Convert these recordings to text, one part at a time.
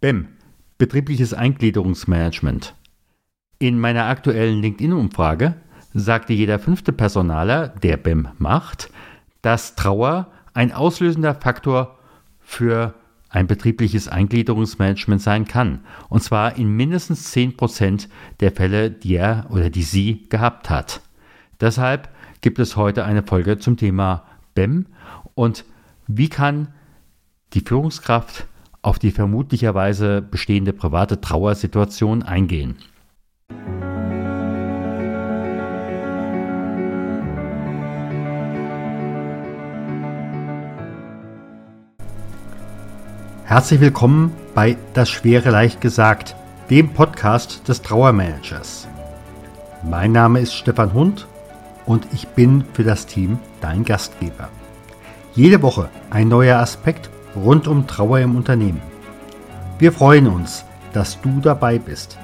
BEM, betriebliches Eingliederungsmanagement. In meiner aktuellen LinkedIn-Umfrage sagte jeder fünfte Personaler, der BEM macht, dass Trauer ein auslösender Faktor für ein betriebliches Eingliederungsmanagement sein kann. Und zwar in mindestens 10% der Fälle, die er oder die sie gehabt hat. Deshalb gibt es heute eine Folge zum Thema BEM und wie kann die Führungskraft auf die vermutlicherweise bestehende private Trauersituation eingehen. Herzlich willkommen bei Das Schwere leicht gesagt, dem Podcast des Trauermanagers. Mein Name ist Stefan Hund und ich bin für das Team dein Gastgeber. Jede Woche ein neuer Aspekt rund um Trauer im Unternehmen. Wir freuen uns, dass du dabei bist.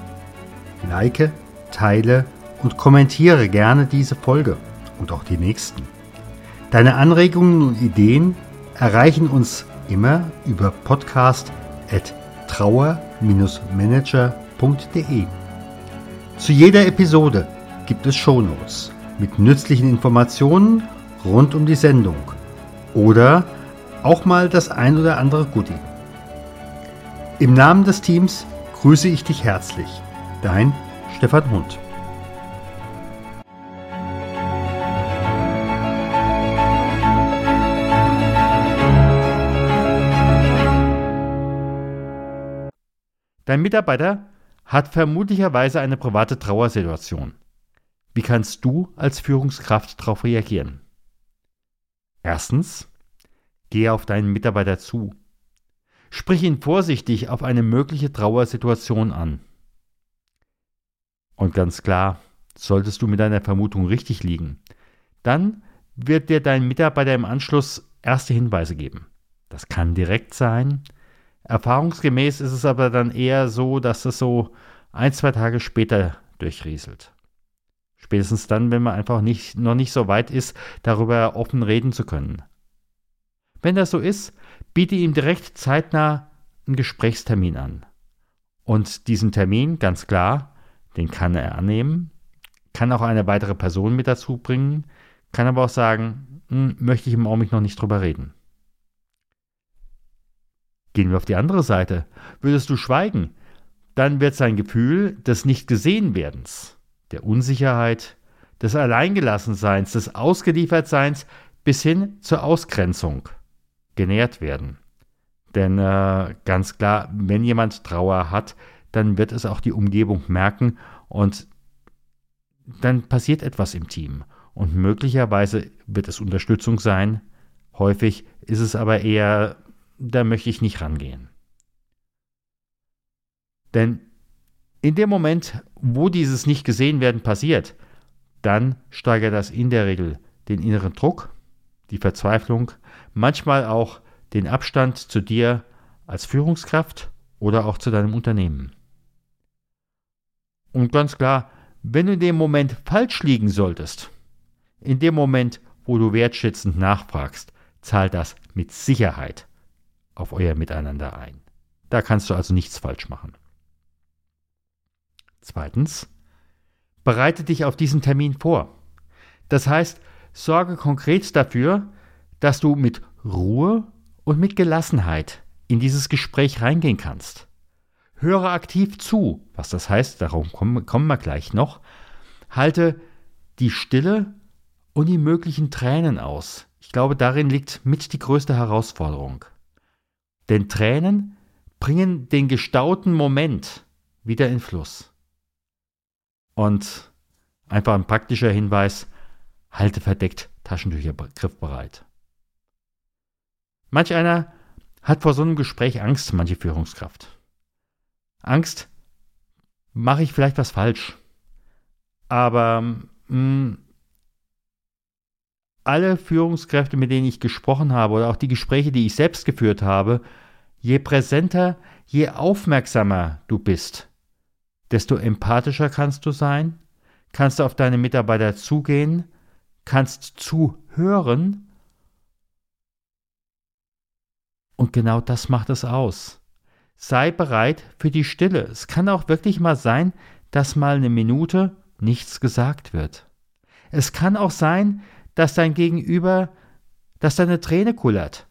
Like, teile und kommentiere gerne diese Folge und auch die nächsten. Deine Anregungen und Ideen erreichen uns immer über podcast.trauer-manager.de. Zu jeder Episode gibt es Shownotes mit nützlichen Informationen rund um die Sendung oder auch mal das ein oder andere Goodie. Im Namen des Teams grüße ich dich herzlich. Dein Stefan Hund. Dein Mitarbeiter hat vermutlicherweise eine private Trauersituation. Wie kannst du als Führungskraft darauf reagieren? Erstens, gehe auf deinen Mitarbeiter zu. Sprich ihn vorsichtig auf eine mögliche Trauersituation an. Und ganz klar, solltest du mit deiner Vermutung richtig liegen, dann wird dir dein Mitarbeiter im Anschluss erste Hinweise geben. Das kann direkt sein, Erfahrungsgemäß ist es aber dann eher so, dass es so ein, zwei Tage später durchrieselt. Spätestens dann, wenn man einfach nicht, noch nicht so weit ist, darüber offen reden zu können. Wenn das so ist, biete ihm direkt zeitnah einen Gesprächstermin an. Und diesen Termin, ganz klar, den kann er annehmen, kann auch eine weitere Person mit dazu bringen, kann aber auch sagen, hm, möchte ich im Augenblick noch nicht drüber reden. Gehen wir auf die andere Seite. Würdest du schweigen, dann wird sein Gefühl des Nicht-Gesehen-Werdens, der Unsicherheit, des Alleingelassenseins, des Ausgeliefertseins bis hin zur Ausgrenzung genährt werden. Denn äh, ganz klar, wenn jemand Trauer hat, dann wird es auch die Umgebung merken und dann passiert etwas im Team. Und möglicherweise wird es Unterstützung sein. Häufig ist es aber eher da möchte ich nicht rangehen. Denn in dem Moment, wo dieses nicht gesehen werden passiert, dann steigert das in der Regel den inneren Druck, die Verzweiflung, manchmal auch den Abstand zu dir als Führungskraft oder auch zu deinem Unternehmen. Und ganz klar, wenn du in dem Moment falsch liegen solltest, in dem Moment, wo du wertschätzend nachfragst, zahlt das mit Sicherheit auf euer Miteinander ein. Da kannst du also nichts falsch machen. Zweitens, bereite dich auf diesen Termin vor. Das heißt, sorge konkret dafür, dass du mit Ruhe und mit Gelassenheit in dieses Gespräch reingehen kannst. Höre aktiv zu, was das heißt, darum kommen, wir gleich noch. Halte die Stille und die möglichen Tränen aus. Ich glaube, darin liegt mit die größte Herausforderung. Denn Tränen bringen den gestauten Moment wieder in Fluss. Und einfach ein praktischer Hinweis, halte verdeckt Taschentücher griffbereit. Manch einer hat vor so einem Gespräch Angst, manche Führungskraft. Angst, mache ich vielleicht was falsch. Aber mh, hm, alle Führungskräfte, mit denen ich gesprochen habe oder auch die Gespräche, die ich selbst geführt habe, je präsenter, je aufmerksamer du bist, desto empathischer kannst du sein, kannst du auf deine Mitarbeiter zugehen, kannst zuhören. Und genau das macht es aus. Sei bereit für die Stille. Es kann auch wirklich mal sein, dass mal eine Minute nichts gesagt wird. Es kann auch sein, dass dein Gegenüber, dass deine Träne kullert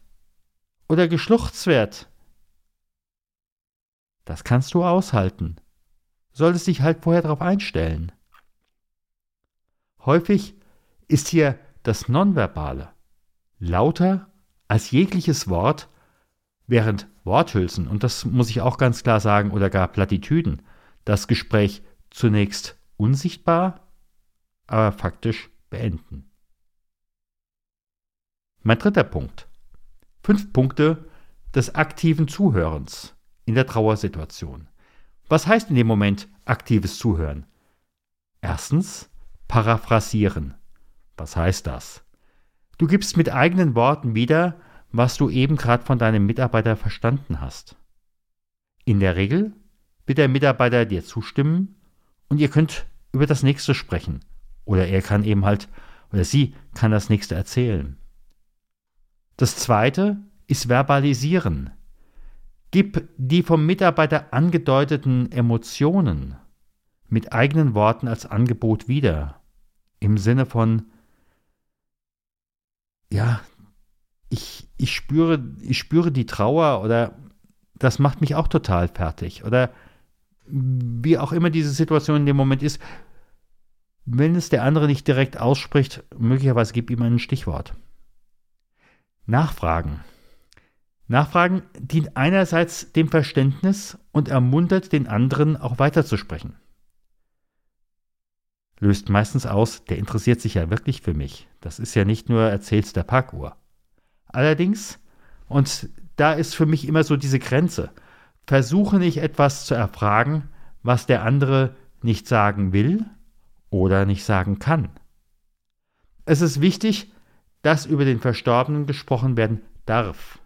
oder geschluchzt wird. Das kannst du aushalten. Solltest dich halt vorher darauf einstellen. Häufig ist hier das Nonverbale lauter als jegliches Wort, während Worthülsen, und das muss ich auch ganz klar sagen, oder gar Plattitüden, das Gespräch zunächst unsichtbar, aber faktisch beenden. Mein dritter Punkt. Fünf Punkte des aktiven Zuhörens in der Trauersituation. Was heißt in dem Moment aktives Zuhören? Erstens, paraphrasieren. Was heißt das? Du gibst mit eigenen Worten wieder, was du eben gerade von deinem Mitarbeiter verstanden hast. In der Regel wird der Mitarbeiter dir zustimmen und ihr könnt über das nächste sprechen. Oder er kann eben halt, oder sie kann das nächste erzählen. Das zweite ist verbalisieren. Gib die vom Mitarbeiter angedeuteten Emotionen mit eigenen Worten als Angebot wieder. Im Sinne von, ja, ich, ich, spüre, ich spüre die Trauer oder das macht mich auch total fertig. Oder wie auch immer diese Situation in dem Moment ist, wenn es der andere nicht direkt ausspricht, möglicherweise gib ihm ein Stichwort. Nachfragen. Nachfragen dient einerseits dem Verständnis und ermuntert den anderen auch weiterzusprechen. Löst meistens aus, der interessiert sich ja wirklich für mich. Das ist ja nicht nur erzähl's der Parkuhr. Allerdings, und da ist für mich immer so diese Grenze, versuche nicht etwas zu erfragen, was der andere nicht sagen will oder nicht sagen kann. Es ist wichtig, dass über den Verstorbenen gesprochen werden darf.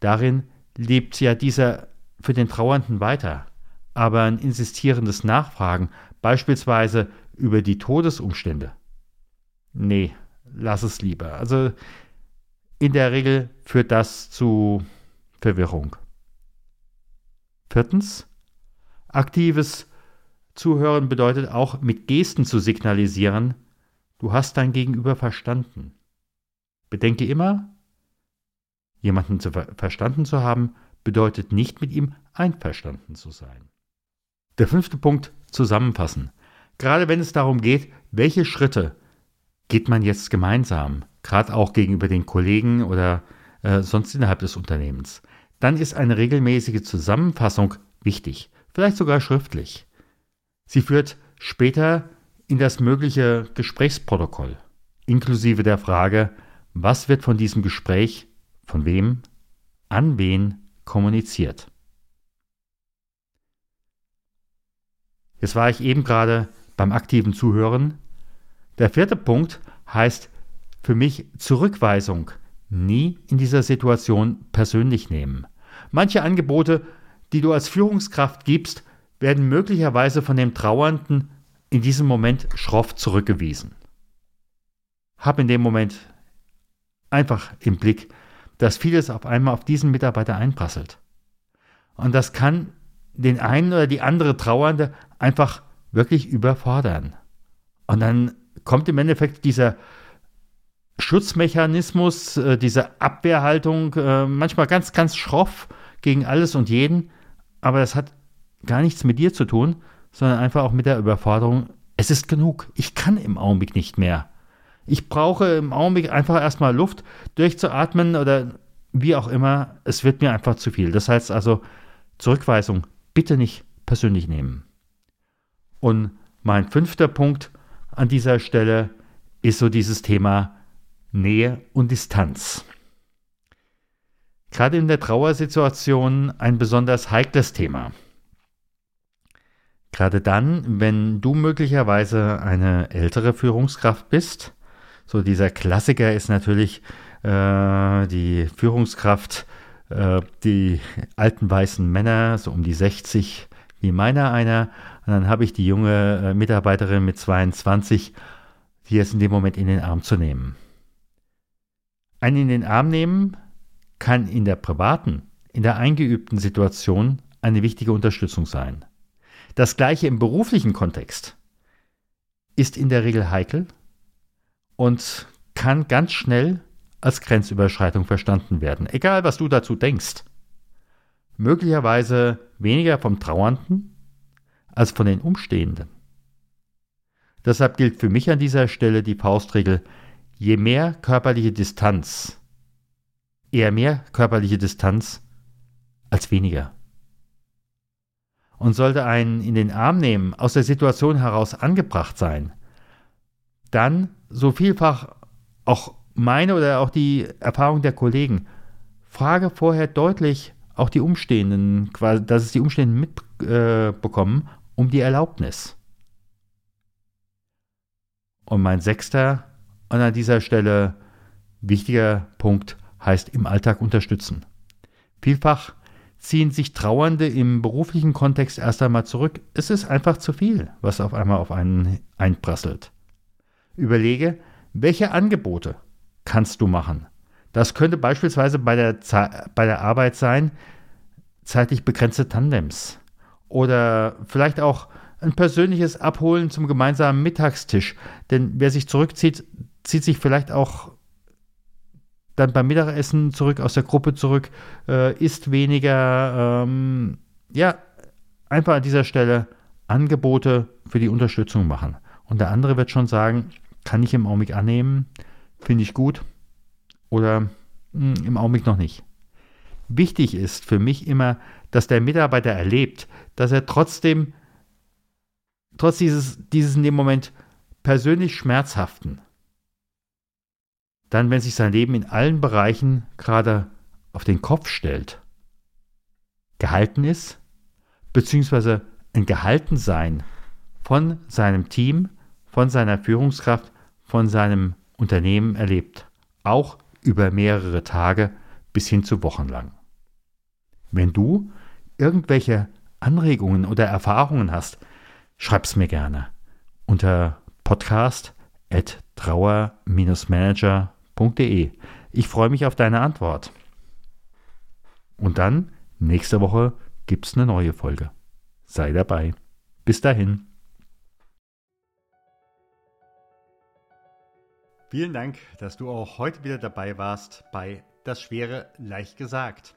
Darin lebt ja dieser für den Trauernden weiter. Aber ein insistierendes Nachfragen, beispielsweise über die Todesumstände, nee, lass es lieber. Also in der Regel führt das zu Verwirrung. Viertens, aktives Zuhören bedeutet auch mit Gesten zu signalisieren, du hast dein Gegenüber verstanden. Bedenke immer, jemanden zu ver verstanden zu haben, bedeutet nicht mit ihm einverstanden zu sein. Der fünfte Punkt, zusammenfassen. Gerade wenn es darum geht, welche Schritte geht man jetzt gemeinsam, gerade auch gegenüber den Kollegen oder äh, sonst innerhalb des Unternehmens, dann ist eine regelmäßige Zusammenfassung wichtig, vielleicht sogar schriftlich. Sie führt später in das mögliche Gesprächsprotokoll, inklusive der Frage, was wird von diesem Gespräch, von wem, an wen kommuniziert. Jetzt war ich eben gerade beim aktiven Zuhören. Der vierte Punkt heißt für mich Zurückweisung. Nie in dieser Situation persönlich nehmen. Manche Angebote, die du als Führungskraft gibst, werden möglicherweise von dem Trauernden in diesem Moment schroff zurückgewiesen. Hab in dem Moment einfach im Blick, dass vieles auf einmal auf diesen Mitarbeiter einprasselt. Und das kann den einen oder die andere Trauernde einfach wirklich überfordern. Und dann kommt im Endeffekt dieser Schutzmechanismus, äh, diese Abwehrhaltung, äh, manchmal ganz, ganz schroff gegen alles und jeden, aber das hat gar nichts mit dir zu tun, sondern einfach auch mit der Überforderung. Es ist genug. Ich kann im Augenblick nicht mehr. Ich brauche im Augenblick einfach erstmal Luft durchzuatmen oder wie auch immer. Es wird mir einfach zu viel. Das heißt also, Zurückweisung bitte nicht persönlich nehmen. Und mein fünfter Punkt an dieser Stelle ist so dieses Thema Nähe und Distanz. Gerade in der Trauersituation ein besonders heikles Thema. Gerade dann, wenn du möglicherweise eine ältere Führungskraft bist, so dieser Klassiker ist natürlich äh, die Führungskraft, äh, die alten weißen Männer, so um die 60, wie meiner einer. Und dann habe ich die junge äh, Mitarbeiterin mit 22, die jetzt in dem Moment in den Arm zu nehmen. Einen in den Arm nehmen kann in der privaten, in der eingeübten Situation eine wichtige Unterstützung sein. Das gleiche im beruflichen Kontext ist in der Regel heikel und kann ganz schnell als Grenzüberschreitung verstanden werden, egal was du dazu denkst. Möglicherweise weniger vom Trauernden als von den Umstehenden. Deshalb gilt für mich an dieser Stelle die Faustregel, je mehr körperliche Distanz, eher mehr körperliche Distanz als weniger. Und sollte ein in den Arm nehmen aus der Situation heraus angebracht sein, dann so vielfach auch meine oder auch die Erfahrung der Kollegen, frage vorher deutlich auch die Umstehenden, dass es die Umstehenden mitbekommen, äh, um die Erlaubnis. Und mein sechster und an dieser Stelle wichtiger Punkt heißt im Alltag unterstützen. Vielfach ziehen sich Trauernde im beruflichen Kontext erst einmal zurück. Es ist einfach zu viel, was auf einmal auf einen einprasselt. Überlege, welche Angebote kannst du machen? Das könnte beispielsweise bei der, bei der Arbeit sein, zeitlich begrenzte Tandems oder vielleicht auch ein persönliches Abholen zum gemeinsamen Mittagstisch. Denn wer sich zurückzieht, zieht sich vielleicht auch dann beim Mittagessen zurück, aus der Gruppe zurück, äh, isst weniger. Ähm, ja, einfach an dieser Stelle Angebote für die Unterstützung machen. Und der andere wird schon sagen, kann ich im Augenblick annehmen, finde ich gut oder mh, hm, im Augenblick noch nicht. Wichtig ist für mich immer, dass der Mitarbeiter erlebt, dass er trotzdem, trotz dieses, dieses in dem Moment persönlich Schmerzhaften, dann, wenn sich sein Leben in allen Bereichen gerade auf den Kopf stellt, gehalten ist, beziehungsweise ein Gehaltensein von seinem Team, von seiner Führungskraft, von seinem Unternehmen erlebt, auch über mehrere Tage bis hin zu Wochen lang. Wenn du irgendwelche Anregungen oder Erfahrungen hast, schreib's mir gerne unter podcast at trauer-manager.de. Ich freue mich auf deine Antwort. Und dann, nächste Woche, gibt's eine neue Folge. Sei dabei. Bis dahin. Vielen Dank, dass du auch heute wieder dabei warst bei Das Schwere leicht gesagt.